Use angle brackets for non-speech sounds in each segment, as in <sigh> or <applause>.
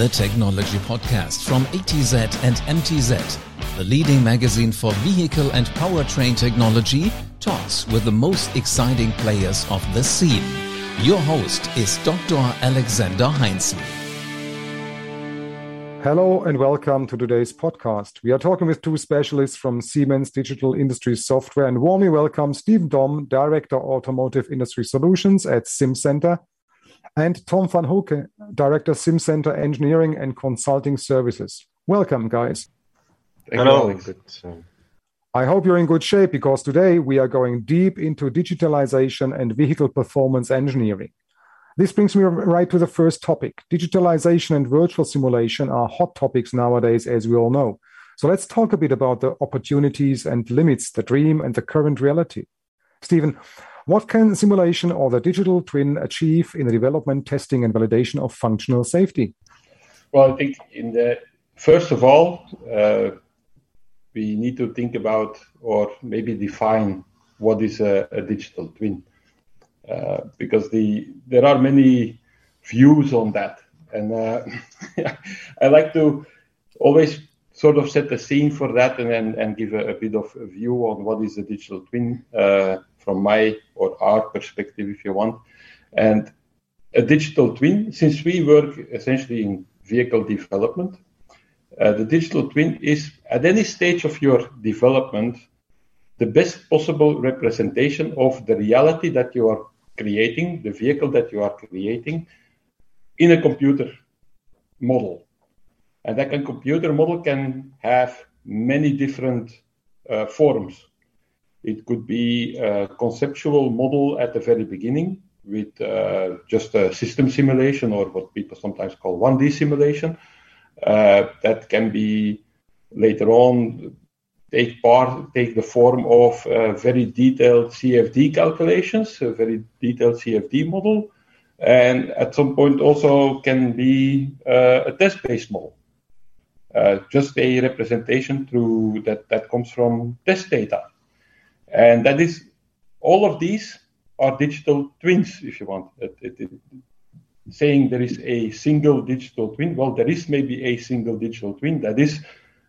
the Technology Podcast from ATZ and MTZ, the leading magazine for vehicle and powertrain technology, talks with the most exciting players of the scene. Your host is Dr. Alexander Heintzel. Hello and welcome to today's podcast. We are talking with two specialists from Siemens Digital Industries Software and warmly welcome Steven Dom, Director Automotive Industry Solutions at Simcenter, and Tom Van Houcke, Director Simcenter Engineering and Consulting Services. Welcome, guys. Hello. I hope you're in good shape because today we are going deep into digitalization and vehicle performance engineering. This brings me right to the first topic. Digitalization and virtual simulation are hot topics nowadays, as we all know. So let's talk a bit about the opportunities and limits, the dream and the current reality. Steven, what can simulation or the digital twin achieve in the development, testing, and validation of functional safety? Well, I think in the first of all, uh, we need to think about or maybe define what is a, a digital twin, uh, because the there are many views on that, and uh, <laughs> I like to always sort of set the scene for that and then and give a, a bit of a view on what is a digital twin. Uh, from my or our perspective, if you want. And a digital twin, since we work essentially in vehicle development, uh, the digital twin is at any stage of your development the best possible representation of the reality that you are creating, the vehicle that you are creating, in a computer model. And that computer model can have many different uh, forms. It could be a conceptual model at the very beginning with uh, just a system simulation or what people sometimes call 1D simulation. Uh, that can be later on take part, take the form of uh, very detailed CFD calculations, a very detailed CFD model, and at some point also can be uh, a test-based model. Uh, just a representation through that that comes from test data. And that is, all of these are digital twins, if you want. It, it, it, saying there is a single digital twin, well, there is maybe a single digital twin that is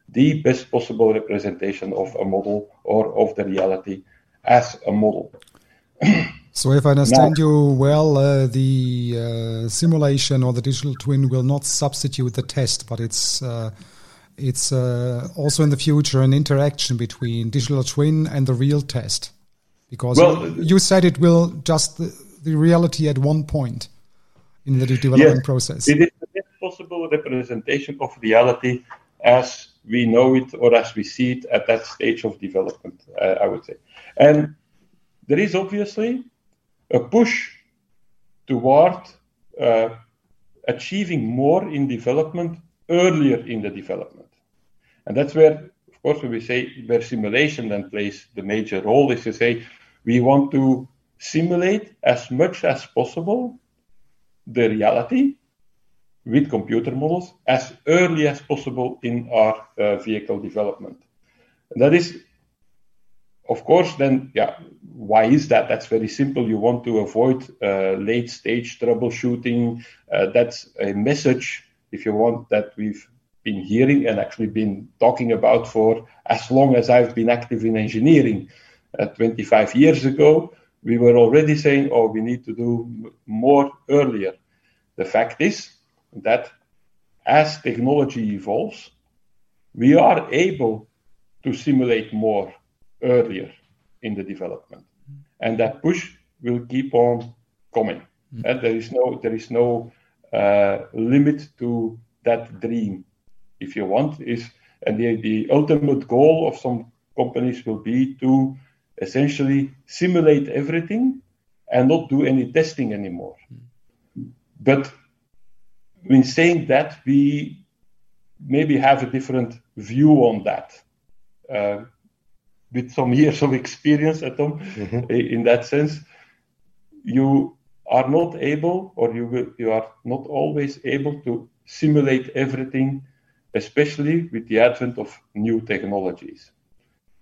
the best possible representation of a model or of the reality as a model. <clears throat> so, if I understand now, you well, uh, the uh, simulation or the digital twin will not substitute the test, but it's uh, it's uh, also in the future an interaction between digital twin and the real test. Because well, you, you, said it will just the, the, reality at one point in the development yes, process. It is the best possible representation of reality as we know it or as we see it at that stage of development uh, i would say. And there is obviously a push toward uh, achieving more in development earlier in the development. And that's where, of course, when we say where simulation then plays the major role, is to say we want to simulate as much as possible the reality with computer models as early as possible in our uh, vehicle development. And that is, of course, then, yeah, why is that? That's very simple. You want to avoid uh, late stage troubleshooting. Uh, that's a message if you want, that we've been hearing and actually been talking about for as long as I've been active in engineering. Uh, 25 years ago, we were already saying, oh, we need to do m- more earlier. The fact is that as technology evolves, we are able to simulate more earlier in the development. And that push will keep on coming. Mm-hmm. And there is no, there is no uh, limit to that dream, if you want, is and the, the ultimate goal of some companies will be to essentially simulate everything and not do any testing anymore. But in saying that, we maybe have a different view on that. Uh, with some <laughs> years of experience at them, mm-hmm. in that sense, you are not able, or you will, you are not always able to simulate everything, especially with the advent of new technologies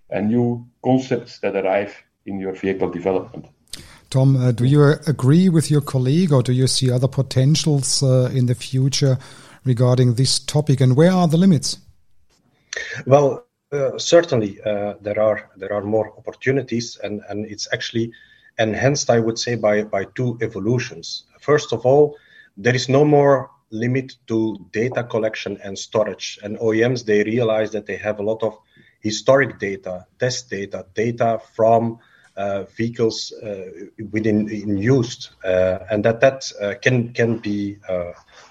and new concepts that arrive in your vehicle development. Tom, uh, do you agree with your colleague, or do you see other potentials uh, in the future regarding this topic, and where are the limits? Well, uh, certainly uh, there are there are more opportunities, and and it's actually enhanced, I would say, by by two evolutions. First of all, there is no more limit to data collection and storage, and OEMs they realize that they have a lot of historic data, test data, data from uh, vehicles uh, within in use, uh, and that that uh, can can be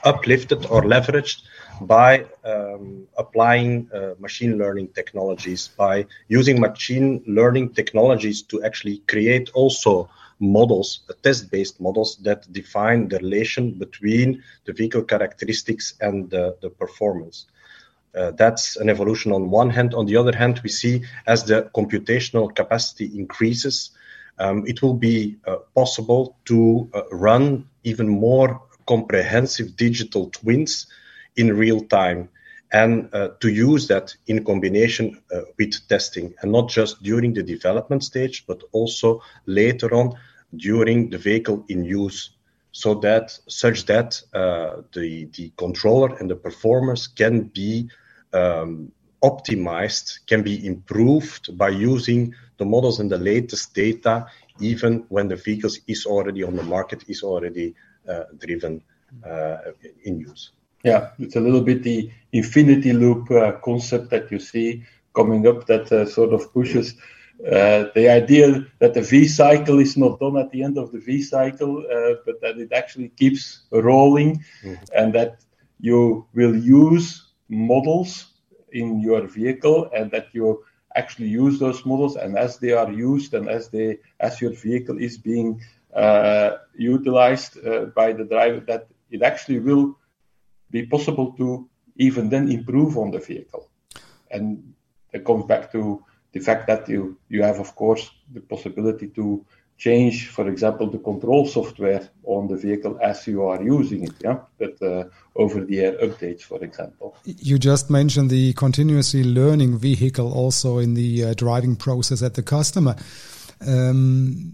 uplifted or leveraged by um, applying uh, machine learning technologies, by using machine learning technologies to actually create also models, uh, test based models that define the relation between the vehicle characteristics and the, the performance. Uh, that's an evolution on one hand. On the other hand, we see as the computational capacity increases, um, it will be uh, possible to uh, run even more comprehensive digital twins in real time and uh, to use that in combination uh, with testing and not just during the development stage but also later on during the vehicle in use so that such that uh, the the controller and the performance can be um, optimized can be improved by using the models and the latest data even when the vehicle is already on the market is already uh, driven uh, in use yeah, it's a little bit the infinity loop uh, concept that you see coming up that uh, sort of pushes uh, the idea that the V cycle is not done at the end of the V cycle, uh, but that it actually keeps rolling mm-hmm. and that you will use models in your vehicle and that you actually use those models and as they are used and as they as your vehicle is being uh, utilized uh, by the driver that it actually will be possible to even then improve on the vehicle. And it comes back to the fact that you, you have, of course, the possibility to change, for example, the control software on the vehicle as you are using it. Yeah, but uh, over the air updates, for example. You just mentioned the continuously learning vehicle also in the uh, driving process at the customer. Um,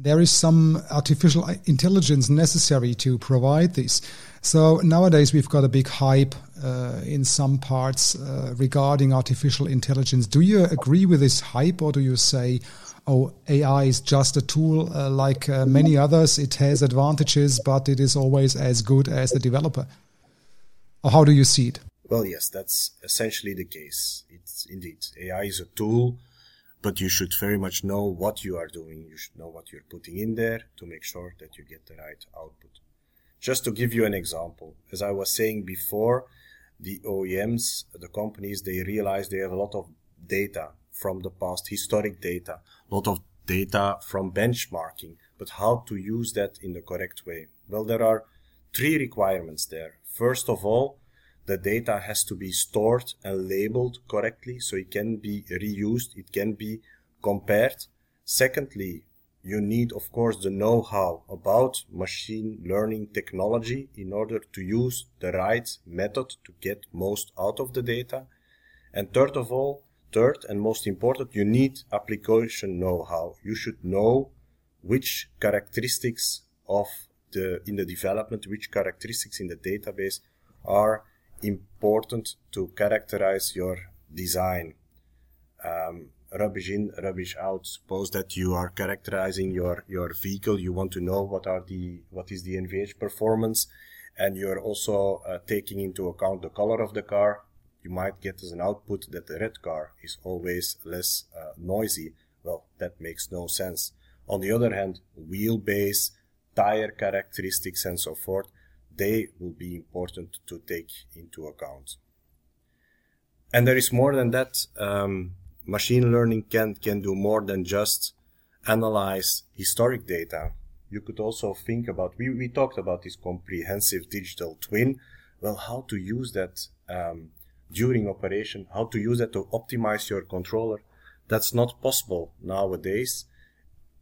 there is some artificial intelligence necessary to provide this. So nowadays we've got a big hype uh, in some parts uh, regarding artificial intelligence. Do you agree with this hype, or do you say, "Oh, AI is just a tool uh, like uh, many others. It has advantages, but it is always as good as the developer"? Or how do you see it? Well, yes, that's essentially the case. It's indeed AI is a tool but you should very much know what you are doing. You should know what you're putting in there to make sure that you get the right output. Just to give you an example, as I was saying before, the OEMs, the companies, they realize they have a lot of data from the past, historic data, a lot of data from benchmarking, but how to use that in the correct way? Well, there are three requirements there. First of all, the data has to be stored and labeled correctly so it can be reused, it can be compared. Secondly, you need, of course, the know-how about machine learning technology in order to use the right method to get most out of the data. And third of all, third and most important, you need application know-how. You should know which characteristics of the, in the development, which characteristics in the database are important to characterize your design. Um, rubbish in, rubbish out. Suppose that you are characterizing your, your vehicle. You want to know what are the, what is the NVH performance. And you're also uh, taking into account the color of the car. You might get as an output that the red car is always less uh, noisy. Well, that makes no sense. On the other hand, wheelbase, tire characteristics and so forth, they will be important to take into account. And there is more than that. Um, machine learning can, can do more than just analyze historic data. You could also think about, we, we talked about this comprehensive digital twin. Well, how to use that um, during operation, how to use that to optimize your controller. That's not possible nowadays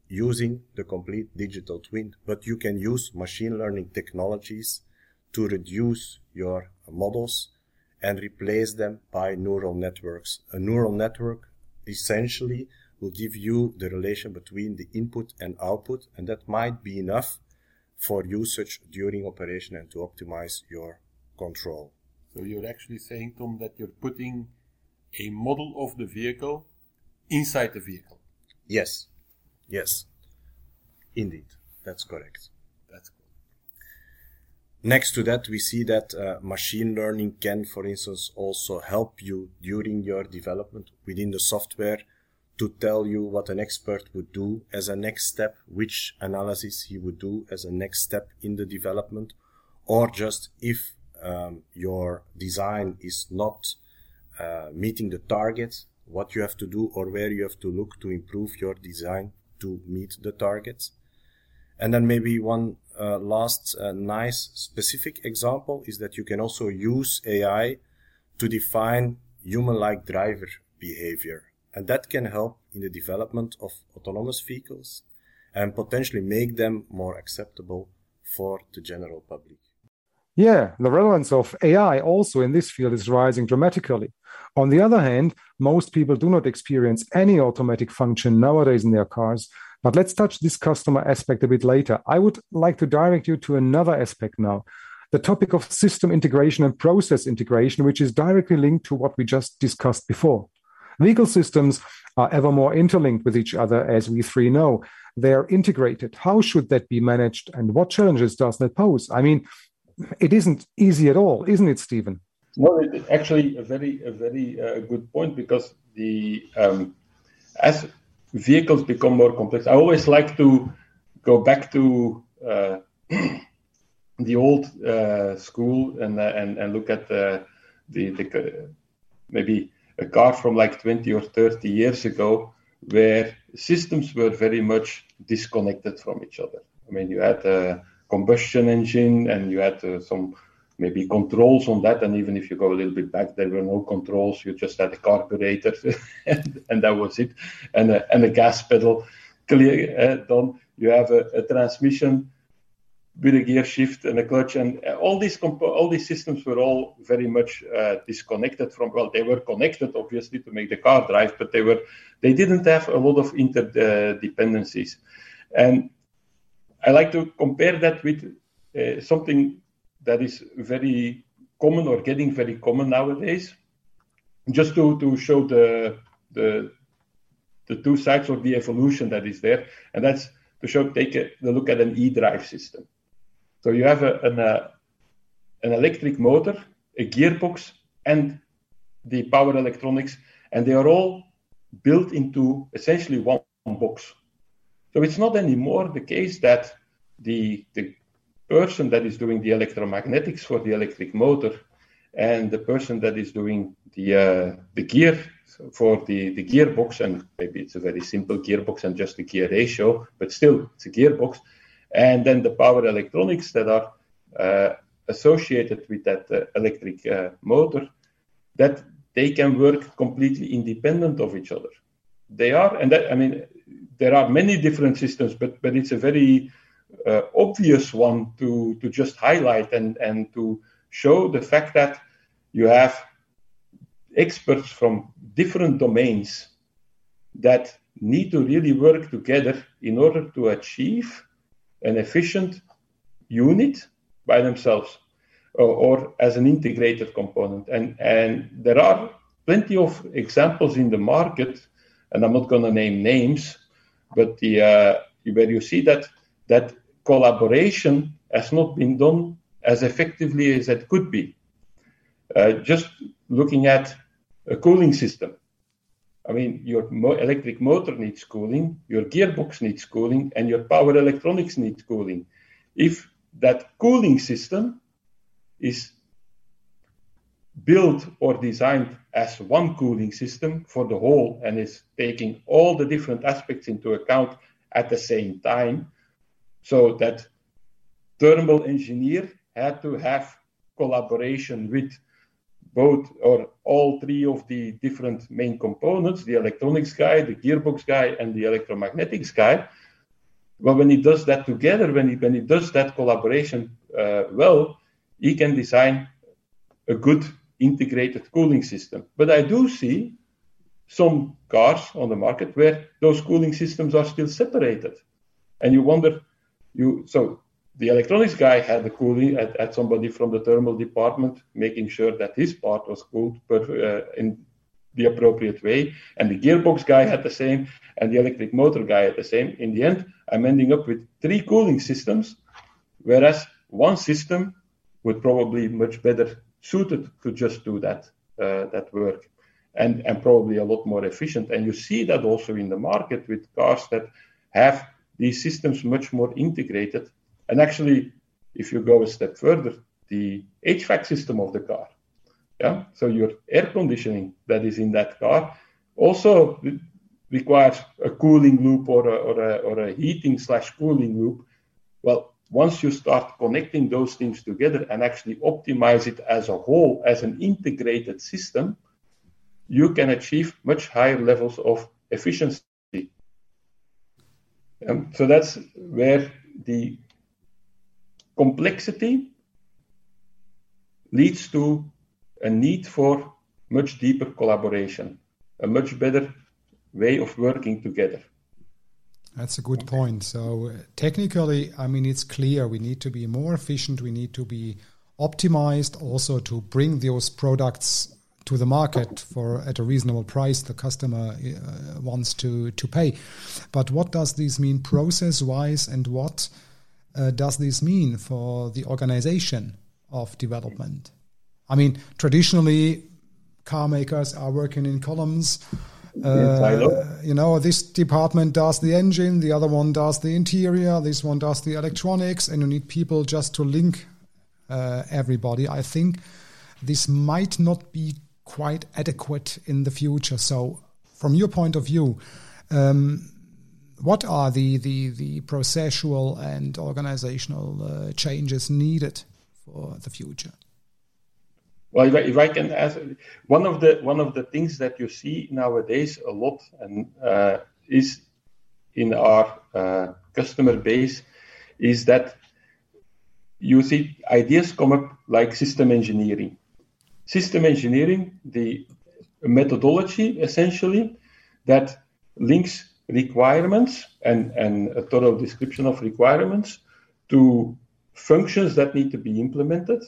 using the complete digital twin, but you can use machine learning technologies to reduce your models and replace them by neural networks. A neural network essentially will give you the relation between the input and output, and that might be enough for usage during operation and to optimize your control. So you're actually saying, Tom, that you're putting a model of the vehicle inside the vehicle. Yes, yes, indeed, that's correct. Next to that, we see that uh, machine learning can, for instance, also help you during your development within the software to tell you what an expert would do as a next step, which analysis he would do as a next step in the development, or just if um, your design is not uh, meeting the target, what you have to do or where you have to look to improve your design to meet the targets. And then maybe one uh, last uh, nice specific example is that you can also use AI to define human-like driver behavior. And that can help in the development of autonomous vehicles and potentially make them more acceptable for the general public. Yeah, the relevance of AI also in this field is rising dramatically. On the other hand, most people do not experience any automatic function nowadays in their cars. But let's touch this customer aspect a bit later. I would like to direct you to another aspect now the topic of system integration and process integration, which is directly linked to what we just discussed before. Legal systems are ever more interlinked with each other, as we three know. They're integrated. How should that be managed, and what challenges does that pose? I mean, it isn't easy at all, isn't it, Steven? No, actually a very a very uh, good point because the um, as vehicles become more complex, I always like to go back to uh, <clears throat> the old uh, school and uh, and and look at the the, the maybe a car from like 20 or 30 years ago where systems were very much disconnected from each other. I mean, you had a combustion engine and you had uh, some maybe controls on that. And even if you go a little bit back, there were no controls. You just had a carburetor <laughs> and, and, that was it. And a, and a gas pedal clear uh, done. You have a, a, transmission with a gear shift and a clutch. And all these, compo- all these systems were all very much uh, disconnected from, well, they were connected obviously to make the car drive, but they were, they didn't have a lot of interdependencies. And I like to compare that with uh, something that is very common or getting very common nowadays. Just to, to show the, the, the two sides of the evolution that is there, and that's to show take a, the look at an e-drive system. So you have a, an, a, an electric motor, a gearbox, and the power electronics, and they are all built into essentially one box. So it's not anymore the case that the, the person that is doing the electromagnetics for the electric motor and the person that is doing the uh, the gear for the, the gearbox, and maybe it's a very simple gearbox and just a gear ratio, but still it's a gearbox, and then the power electronics that are uh, associated with that uh, electric uh, motor, that they can work completely independent of each other. They are, and that, I mean, there are many different systems, but but it's a very uh, obvious one to to just highlight and and to show the fact that you have experts from different domains that need to really work together in order to achieve an efficient unit by themselves or, or, as an integrated component. And, and there are plenty of examples in the market, and I'm not going to name names, but the, uh, where you see that, that collaboration has not been done as effectively as it could be. Uh, just looking at a cooling system. I mean, your mo- electric motor needs cooling, your gearbox needs cooling, and your power electronics needs cooling. If that cooling system is built or designed as one cooling system for the whole and is taking all the different aspects into account at the same time, so that thermal engineer had to have collaboration with both or all three of the different main components the electronics guy, the gearbox guy, and the electromagnetics guy. Well, when he does that together, when he, when he does that collaboration uh, well, he can design a good integrated cooling system. But I do see some cars on the market where those cooling systems are still separated. And you wonder, you so the electronics guy had the cooling, had, had, somebody from the thermal department making sure that his part was cooled per, uh, in the appropriate way. And the gearbox guy had the same, and the electric motor guy had the same. In the end, I'm ending up with three cooling systems, whereas one system would probably much better suited to just do that uh, that work, and and probably a lot more efficient. And you see that also in the market with cars that have these systems much more integrated. And actually, if you go a step further, the HVAC system of the car yeah, so your air conditioning that is in that car also requires a cooling loop or a, or a, or a heating slash cooling loop. Well, once you start connecting those things together and actually optimize it as a whole, as an integrated system, you can achieve much higher levels of efficiency. Um, so that's where the complexity leads to a need for much deeper collaboration, a much better way of working together. That's a good point. So, technically, I mean, it's clear we need to be more efficient, we need to be optimized also to bring those products to the market for at a reasonable price the customer uh, wants to to pay but what does this mean process wise and what uh, does this mean for the organization of development I mean, traditionally, car makers are working in columns. Uh, you know, this department does the engine, the other one does the interior, this one does the electronics, and you need people just to link uh, everybody. I think this might not be quite adequate in the future. So, from your point of view, um, what are the, the, the processual and organizational uh, changes needed for the future? Well, if I, can ask, one of the one of the things that you see nowadays a lot and uh, is in our uh, customer base is that you see ideas come up like system engineering. System engineering, the methodology essentially that links requirements and, and a thorough description of requirements to functions that need to be implemented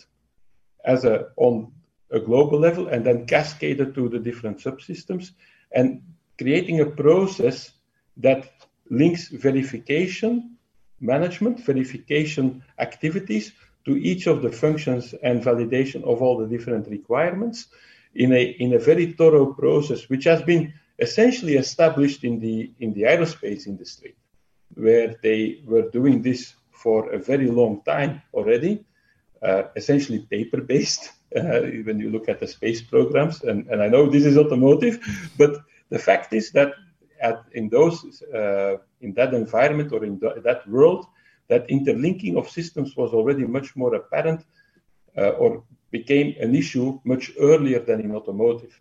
as a on a global level and then cascaded to the different subsystems and creating a process that links verification management, verification activities to each of the functions and validation of all the different requirements in a, in a very thorough process, which has been essentially established in the, in the aerospace industry, where they were doing this for a very long time already, uh, essentially paper based <laughs> uh, when you look at the space programs. And, and I know this is automotive, but the fact is that at, in those uh, in that environment or in the, that world, that interlinking of systems was already much more apparent uh, or became an issue much earlier than in automotive.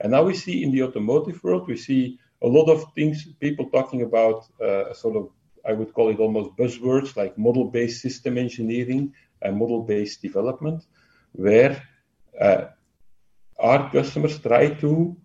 And now we see in the automotive world, we see a lot of things, people talking about uh, sort of, I would call it almost buzzwords like model based system engineering and model based development where uh, our customers try to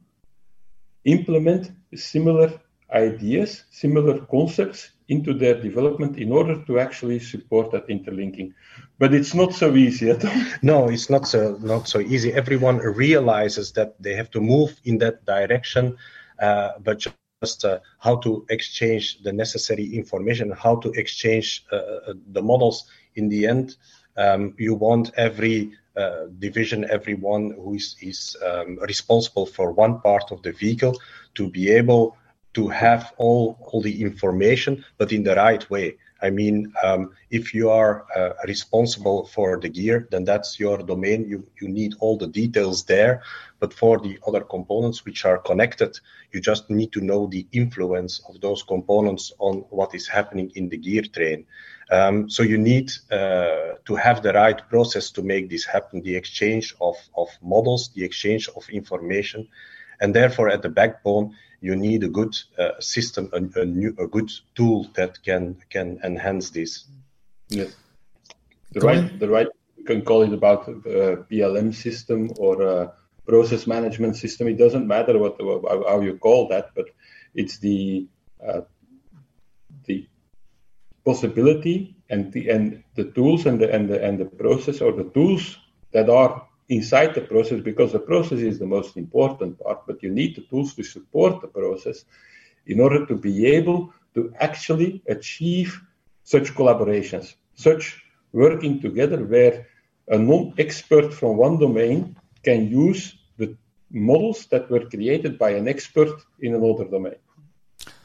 implement similar ideas, similar concepts into their development in order to actually support that interlinking. But it's not so easy at all. <laughs> No, it's not so not so easy. Everyone realizes that they have to move in that direction, uh, but just uh, how to exchange the necessary information, how to exchange uh, uh the models. In the end, um, you want every uh, division, everyone who is, is um, responsible for one part of the vehicle to be able to have all, all the information, but in the right way. I mean, um, if you are uh, responsible for the gear, then that's your domain. You, you need all the details there. But for the other components which are connected, you just need to know the influence of those components on what is happening in the gear train. Um, so you need uh, to have the right process to make this happen, the exchange of, of models, the exchange of information. And therefore, at the backbone, you need a good uh, system, a, a, new, a good tool that can, can enhance this. Yes. The right, the right, you can call it about a uh, PLM system or a process management system. It doesn't matter what how you call that, but it's the uh, possibility and the and the tools and the and the and the process or the tools that are inside the process because the process is the most important part, but you need the tools to support the process in order to be able to actually achieve such collaborations, such working together where a non-expert from one domain can use the models that were created by an expert in another domain.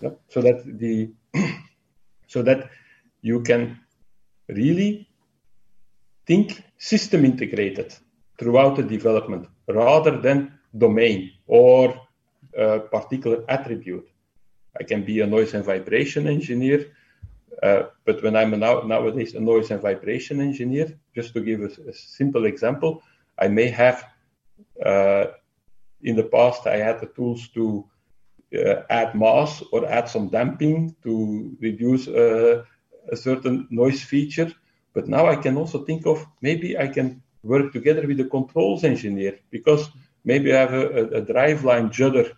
Yep. So that the <clears throat> so that you can really think system integrated throughout the development rather than domain or a particular attribute. I can be a noise and vibration engineer, uh, but when I'm now, nowadays a noise and vibration engineer, just to give a, a simple example, I may have uh, in the past I had the tools to uh, add mass or add some damping to reduce uh, a certain noise feature. But now I can also think of maybe I can work together with the controls engineer because maybe I have a, a, a driveline judder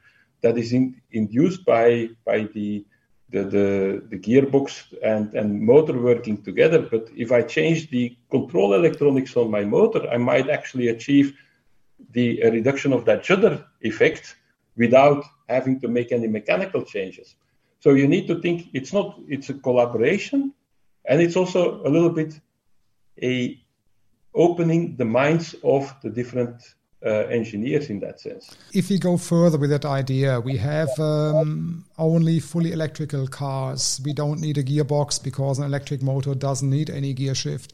that is in, induced by by the the, the, the gearbox and, and motor working together. But if I change the control electronics on my motor, I might actually achieve the reduction of that judder effect without having to make any mechanical changes. So you need to think it's not it's a collaboration, and it's also a little bit a opening the minds of the different uh, engineers in that sense. If we go further with that idea, we have um, only fully electrical cars. We don't need a gearbox because an electric motor doesn't need any gear shift.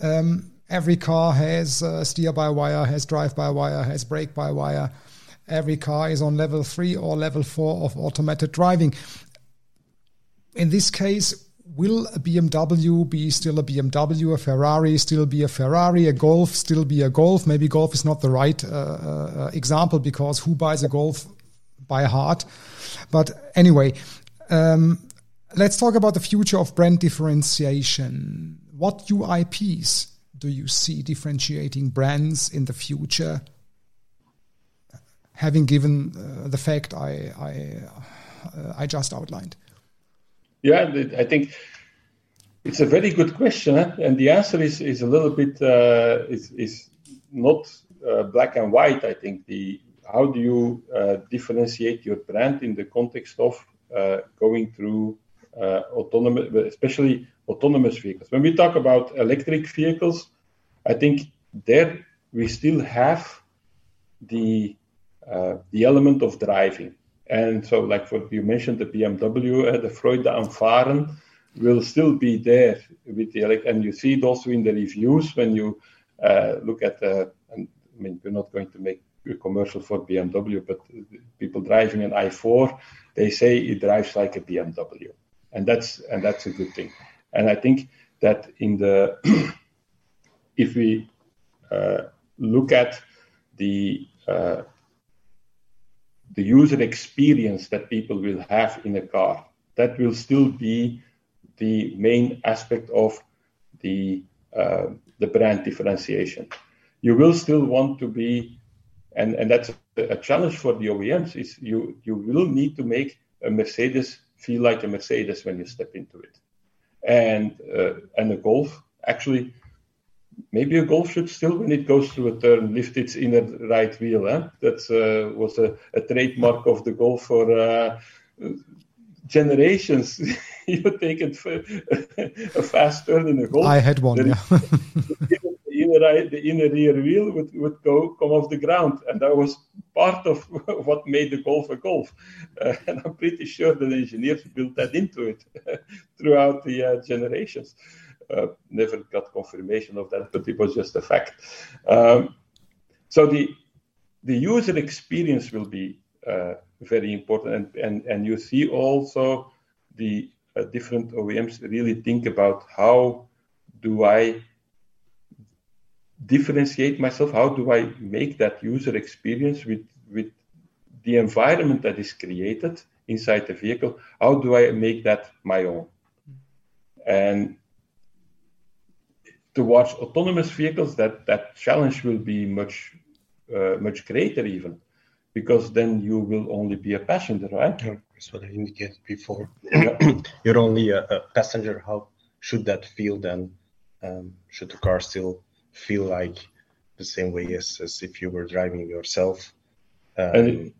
Um, every car has uh, steer by wire, has drive by wire, has brake by wire. Every car is on level three or level four of automated driving. In this case, will a BMW be still a BMW, a Ferrari still be a Ferrari, a Golf still be a Golf? Maybe Golf is not the right uh, uh, example because who buys a Golf by heart? But anyway, um, let's talk about the future of brand differentiation. What UIPs do you see differentiating brands in the future? Having given uh, the fact I I, uh, I just outlined. Yeah, I think it's a very good question, and the answer is, is a little bit uh, is, is not uh, black and white. I think the how do you uh, differentiate your brand in the context of uh, going through uh, autonomous, especially autonomous vehicles. When we talk about electric vehicles, I think there we still have the uh, the element of driving. And so, like what you mentioned, the BMW, uh, the Freude am Fahren will still be there with the elect, and you see it also in the reviews when you uh, look at the. And, I mean, we're not going to make a commercial for BMW, but people driving an i4, they say it drives like a BMW, and that's and that's a good thing. And I think that in the <clears throat> if we uh, look at the uh, the user experience that people will have in a car. That will still be the main aspect of the uh, the brand differentiation. You will still want to be, and, and that's a challenge for the OEMs. Is you you will need to make a Mercedes feel like a Mercedes when you step into it, and uh, and a Golf actually maybe a golf should still, when it goes through a turn, lift its inner right wheel. Eh? That uh, was a, a, trademark of the golf for uh, generations. <laughs> you take it for <laughs> a fast turn in a golf. I had one. Yeah. <laughs> the, inner right, the inner rear wheel would, would go come off the ground, and that was part of what made the golf a golf. Uh, and I'm pretty sure the engineers built that into it throughout the uh, generations. Uh, never got confirmation of that, but it was just a fact. Um, so the the user experience will be uh, very important, and, and and you see also the uh, different OEMs really think about how do I differentiate myself? How do I make that user experience with with the environment that is created inside the vehicle? How do I make that my own? And towards autonomous vehicles, that, that challenge will be much uh, much greater even, because then you will only be a passenger, right? Yeah, that's what I indicated before. <clears throat> You're only a, a, passenger. How should that feel then? Um, should the car still feel like the same way as, as if you were driving yourself? Um, and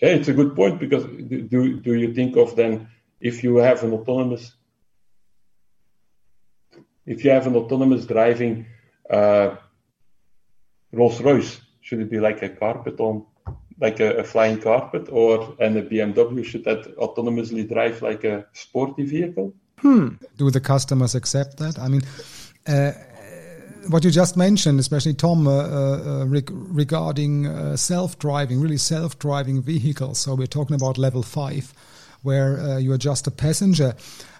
yeah, it's a good point because do do you think of then if you have an autonomous if you have an autonomous driving uh, Rolls Royce, should it be like a carpet on like a, a, flying carpet, or and a BMW should that autonomously drive like a sporty vehicle? Hmm. Do the customers accept that? I mean, uh, what you just mentioned, especially Tom, uh, uh, reg regarding uh, self-driving, really self-driving vehicles. So we're talking about level five, where uh, you are just a passenger.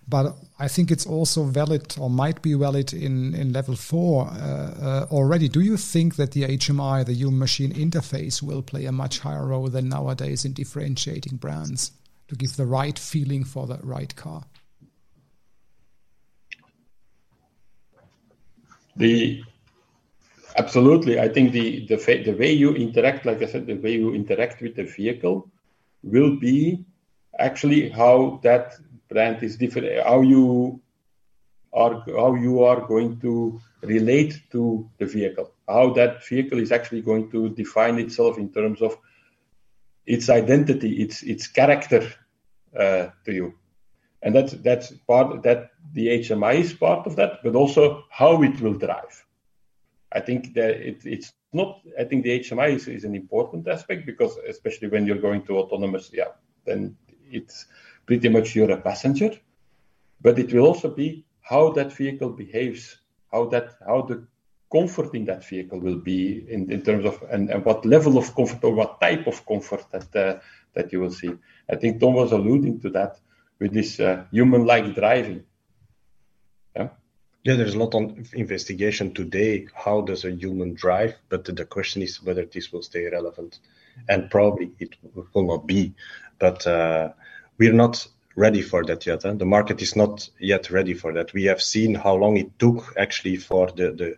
But I think it's also valid or might be valid in, in level four uh, uh, already. Do you think that the HMI, the human machine interface, will play a much higher role than nowadays in differentiating brands to give the right feeling for the right car? The absolutely, I think the the the way you interact, like I said, the way you interact with the vehicle will be actually how that brand is different. How you are how you are going to relate to the vehicle. How that vehicle is actually going to define itself in terms of its identity, its its character uh, to you, and that's that's part that the HMI is part of that, but also how it will drive. I think that it, it's not. I think the HMI is, is an important aspect because especially when you're going to autonomous, yeah, then it's pretty much you're a passenger. But it will also be how that vehicle behaves, how that how the comfort in that vehicle will be in, in terms of and, and what level of comfort or what type of comfort that uh, that you will see. I think Tom was alluding to that with this uh, human-like driving. Yeah. Yeah, there's a lot of investigation today. How does a human drive? But the question is whether this will stay relevant, and probably it will not be. But uh, we're not ready for that yet. The market is not yet ready for that. We have seen how long it took actually for the, the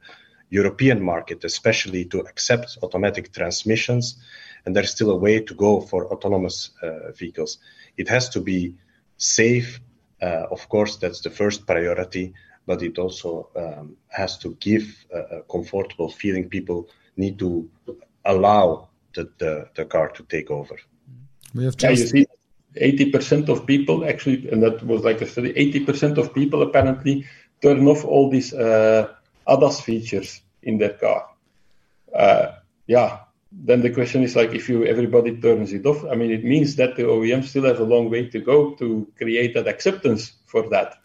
European market, especially to accept automatic transmissions. And there's still a way to go for autonomous uh, vehicles. It has to be safe. Uh, of course, that's the first priority, but it also um, has to give a, a, comfortable feeling. People need to allow the, the, the car to take over. We have just... Yeah, 80% of people actually, and that was like a study, 80% of people apparently turn off all these uh, ADAS features in their car. Uh, yeah, then the question is like if you everybody turns it off, I mean, it means that the OEM still has a long way to go to create that acceptance for that.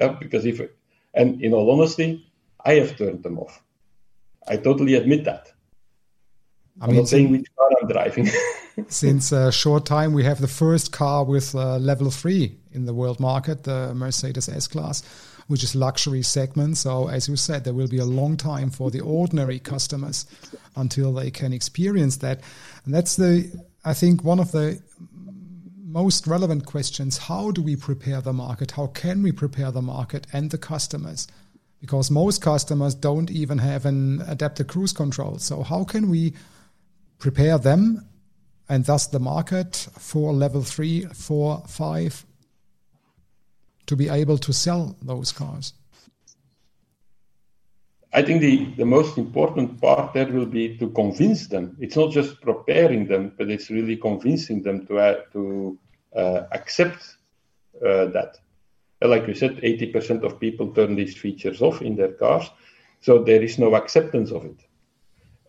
Yeah, because if, and in all honesty, I have turned them off. I totally admit that. I am not saying which car I'm driving. <laughs> since a short time, we have the first car with uh, level three in the world market, the Mercedes S Class, which is luxury segment. So, as you said, there will be a long time for the ordinary customers until they can experience that. And that's the, I think, one of the most relevant questions. How do we prepare the market? How can we prepare the market and the customers? Because most customers don't even have an adaptive cruise control. So, how can we prepare them and thus the market for level three, four, five to be able to sell those cars? I think the, the most important part there will be to convince them. It's not just preparing them, but it's really convincing them to, uh, to uh, accept uh, that. Like you said, 80% of people turn these features off in their cars, so there is no acceptance of it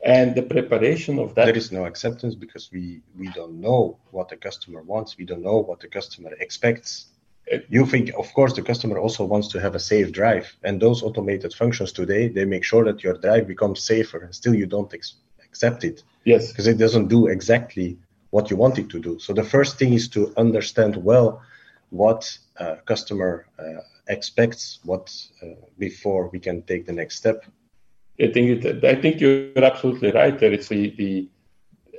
and the preparation of that there is no acceptance because we we don't know what the customer wants. We don't know what the customer expects. You think of course the customer also wants to have a safe drive. And those automated functions today they make sure that your drive becomes safer. And still you don't ex- accept it. Yes. Because it doesn't do exactly what you want it to do. So the first thing is to understand well what uh, customer uh, expects what uh, before we can take the next step I think it, I think you're absolutely right there. It's the, the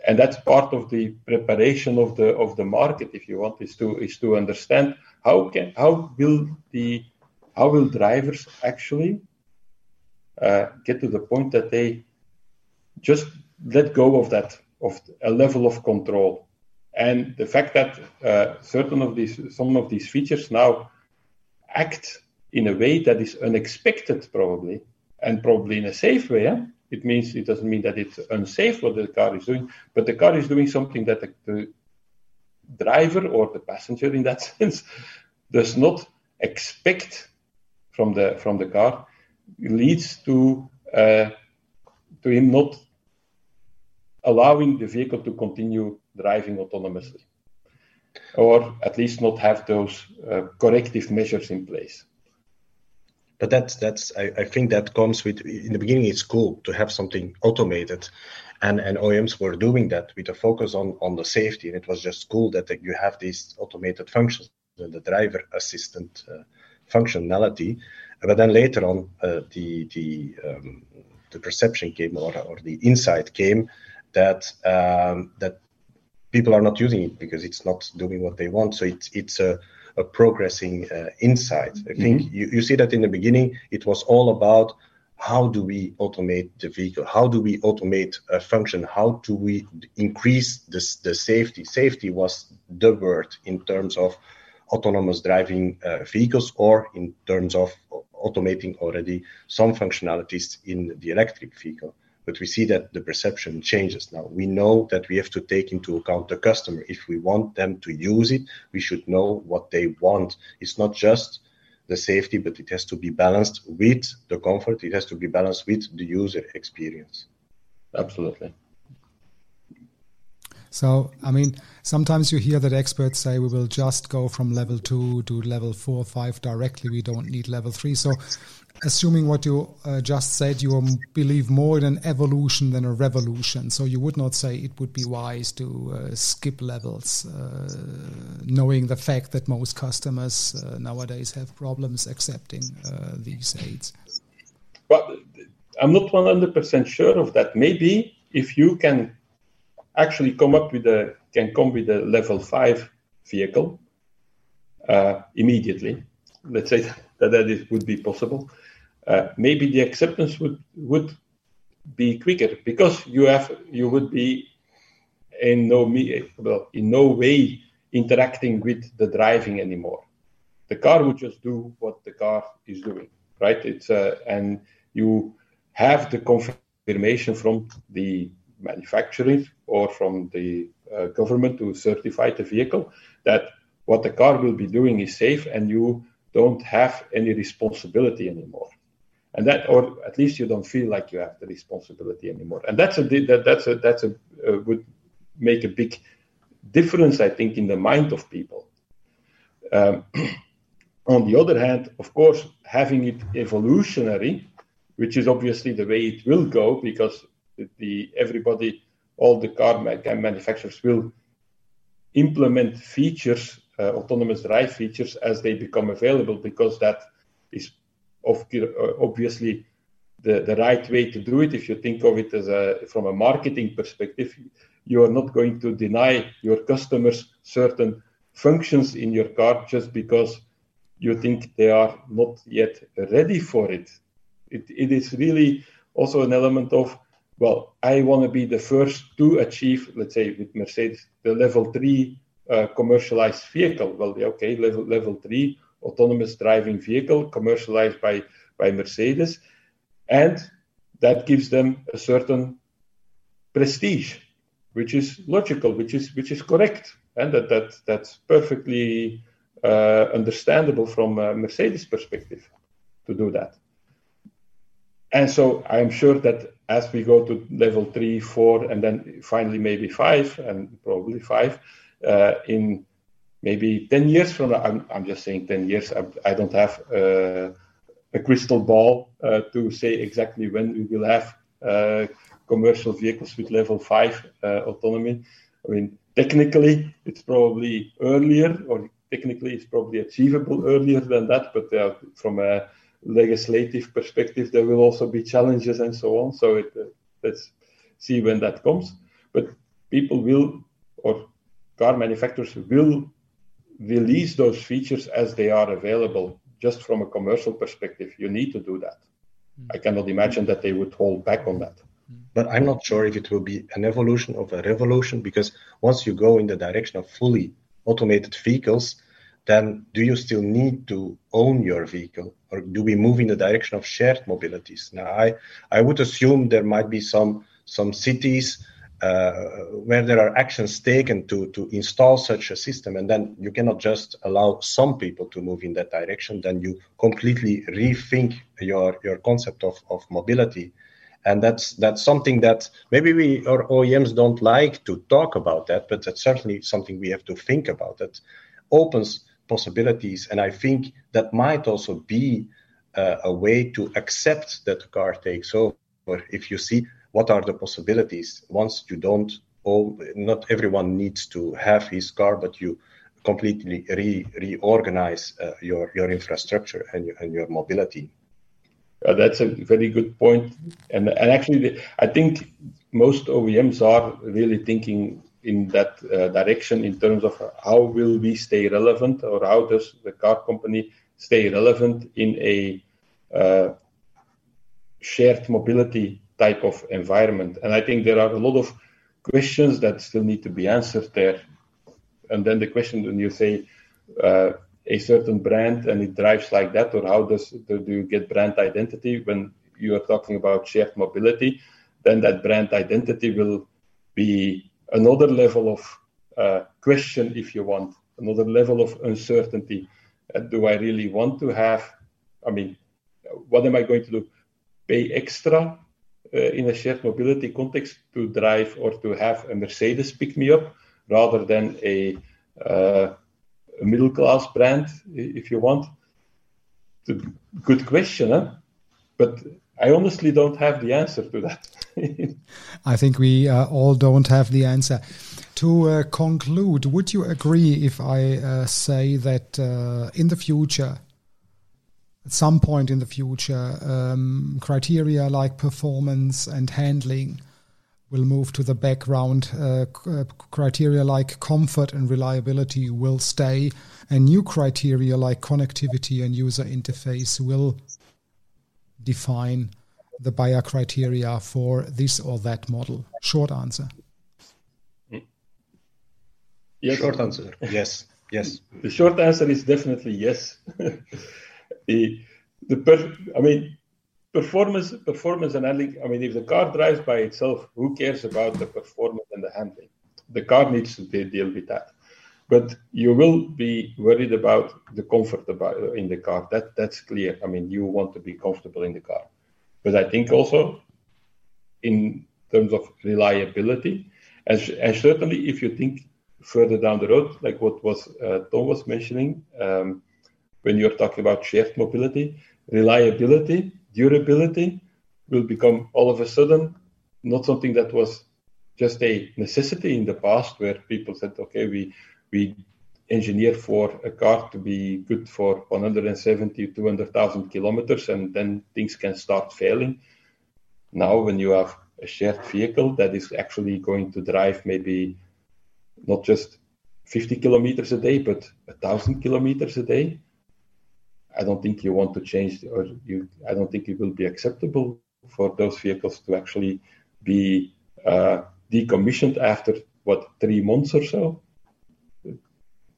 and that's part of the preparation of the of the market, if you want, is to is to understand how can how will the how will drivers actually uh, get to the point that they just let go of that of a level of control. And the fact that uh, certain of these, some of these features now act in a way that is unexpected, probably, and probably in a safe way. Eh? It means it doesn't mean that it's unsafe what the car is doing, but the car is doing something that the, the driver or the passenger, in that <laughs> sense, does not expect from the from the car, leads to uh, to him not allowing the vehicle to continue driving autonomously, or at least not have those uh, corrective measures in place. But that's that's I, I think that comes with in the beginning it's cool to have something automated, and and OEMs were doing that with a focus on on the safety, and it was just cool that you have these automated functions, the, the driver assistant uh, functionality. But then later on, uh, the the um, the perception came or, or the insight came that um, that people are not using it because it's not doing what they want. So it's it's a progressing uh, insight. I think mm-hmm. you, you see that in the beginning, it was all about how do we automate the vehicle? How do we automate a function? How do we increase this, the safety? Safety was the word in terms of autonomous driving uh, vehicles or in terms of automating already some functionalities in the electric vehicle but we see that the perception changes now. We know that we have to take into account the customer. If we want them to use it, we should know what they want. It's not just the safety, but it has to be balanced with the comfort. It has to be balanced with the user experience. Absolutely. So, I mean, sometimes you hear that experts say we will just go from level two to level four, five directly. We don't need level three. So, assuming what you uh, just said, you believe more in an evolution than a revolution. So you would not say it would be wise to uh, skip levels, uh, knowing the fact that most customers uh, nowadays have problems accepting uh, these aids. Well, I'm not 100% sure of that. Maybe if you can actually come up with a can come with a level five vehicle uh, immediately, let's say that that is, would be possible uh, maybe the acceptance would would be quicker because you have you would be in no me well in no way interacting with the driving anymore. The car would just do what the car is doing, right? It's uh, and you have the confirmation from the manufacturer or from the uh, government to certify the vehicle that what the car will be doing is safe and you don't have any responsibility anymore. And that or at least you don't feel like you have the responsibility anymore. And that's a that, that's a that's a uh, would make a big difference i think in the mind of people. Um, <clears throat> on the other hand of course having it evolutionary which is obviously the way it will go because the, the everybody all the car manufacturers will implement features uh, autonomous drive features as they become available because that is of, uh, obviously the, the right way to do it. If you think of it as a from a marketing perspective, you are not going to deny your customers certain functions in your car just because you think they are not yet ready for it. It, it is really also an element of, well, I want to be the first to achieve, let's say with Mercedes, the level three uh, commercialized vehicle. Well, okay, level level three autonomous driving vehicle commercialized by, by Mercedes. And that gives them a certain prestige, which is logical, which is, which is correct. And that, that, that's perfectly uh, understandable from a Mercedes perspective to do that. And so I'm sure that as we go to level three, four, and then finally maybe five, and probably five, uh, in maybe 10 years from now, I'm, I'm just saying 10 years, I, I don't have uh, a crystal ball uh, to say exactly when we will have uh, commercial vehicles with level 5 uh, autonomy. I mean, technically, it's probably earlier, or technically, it's probably achievable earlier than that, but uh, from a legislative perspective, there will also be challenges and so on. So it, uh, let's see when that comes. But people will, or car manufacturers will release those features as they are available just from a commercial perspective. You need to do that. Mm. I cannot imagine that they would hold back on that. But but I'm not sure if it will be an evolution of a revolution because once you go in the direction of fully automated vehicles, then do you still need to own your vehicle or do we move in the direction of shared mobilities? Now, I, I would assume there might be some, some cities uh, where there are actions taken to, to install such a system, and then you cannot just allow some people to move in that direction, then you completely rethink your, your concept of, of mobility. And that's that's something that maybe we or OEMs don't like to talk about that, but that's certainly something we have to think about. That opens possibilities, and I think that might also be uh, a way to accept that the car takes over. If you see what are the possibilities? Once you don't not everyone needs to have his car but you completely re, reorganize uh, your your infrastructure and your, and your mobility. Uh, that's a very good point. And and actually i think most oems are really thinking in that uh, direction in terms of how will we stay relevant or how does the car company stay relevant in a uh, shared mobility type of environment. And I think there are a lot of questions that still need to be answered there. And then the question when you say uh, a certain brand and it drives like that, or how does do you get brand identity when you are talking about shared mobility? Then that brand identity will be another level of uh, question, if you want, another level of uncertainty. Uh, do I really want to have? I mean, what am I going to do? Pay extra uh, in a shared mobility context to drive or to have a Mercedes pick me up rather than a, uh, a middle class brand, if you want? Good question, huh? but I honestly don't have the answer to that. <laughs> I think we uh, all don't have the answer. To uh, conclude, would you agree if I uh, say that uh, in the future, at some point in the future, um, criteria like performance and handling will move to the background. Uh, uh, criteria like comfort and reliability will stay, and new criteria like connectivity and user interface will define the buyer criteria for this or that model. Short answer. Yes. Short answer. Yes. Yes. The short answer is definitely yes. the <laughs> eh, the per, I mean performance performance and handling. I mean, if the car drives by itself, who cares about the performance and the handling? The car needs to deal with that. But you will be worried about the comfort about in the car. That that's clear. I mean, you want to be comfortable in the car. But I think also in terms of reliability, and, and certainly if you think further down the road, like what was uh, Tom was mentioning, um, when you're talking about shared mobility, reliability, durability will become all of a sudden not something that was just a necessity in the past where people said, okay, we, we engineer for a car to be good for 170, 200,000 kilometers and then things can start failing. Now, when you have a shared vehicle that is actually going to drive maybe not just 50 kilometers a day, but a thousand kilometers a day, I don't think you want to change, or you, I don't think it will be acceptable for those vehicles to actually be uh, decommissioned after what three months or so.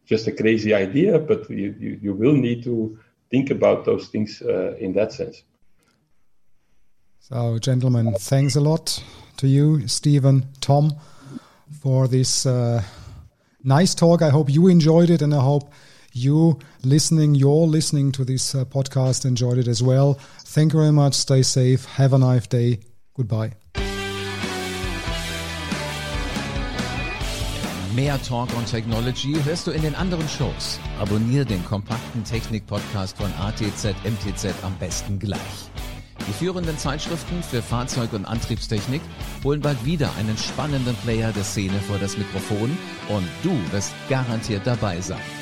Just a crazy idea, but you, you, you will need to think about those things uh, in that sense. So, gentlemen, thanks a lot to you, Steven, Tom, for this uh, nice talk. I hope you enjoyed it, and I hope you listening, you're listening to this uh, podcast, enjoyed it as well. Thank you very much. Stay safe. Have a nice day. Goodbye. Mehr Talk on Technology hörst du in den anderen Shows. Abonnier den kompakten Technik-Podcast von ATZ MTZ am besten gleich. Die führenden Zeitschriften für Fahrzeug- und Antriebstechnik holen bald wieder einen spannenden Player der Szene vor das Mikrofon und du wirst garantiert dabei sein.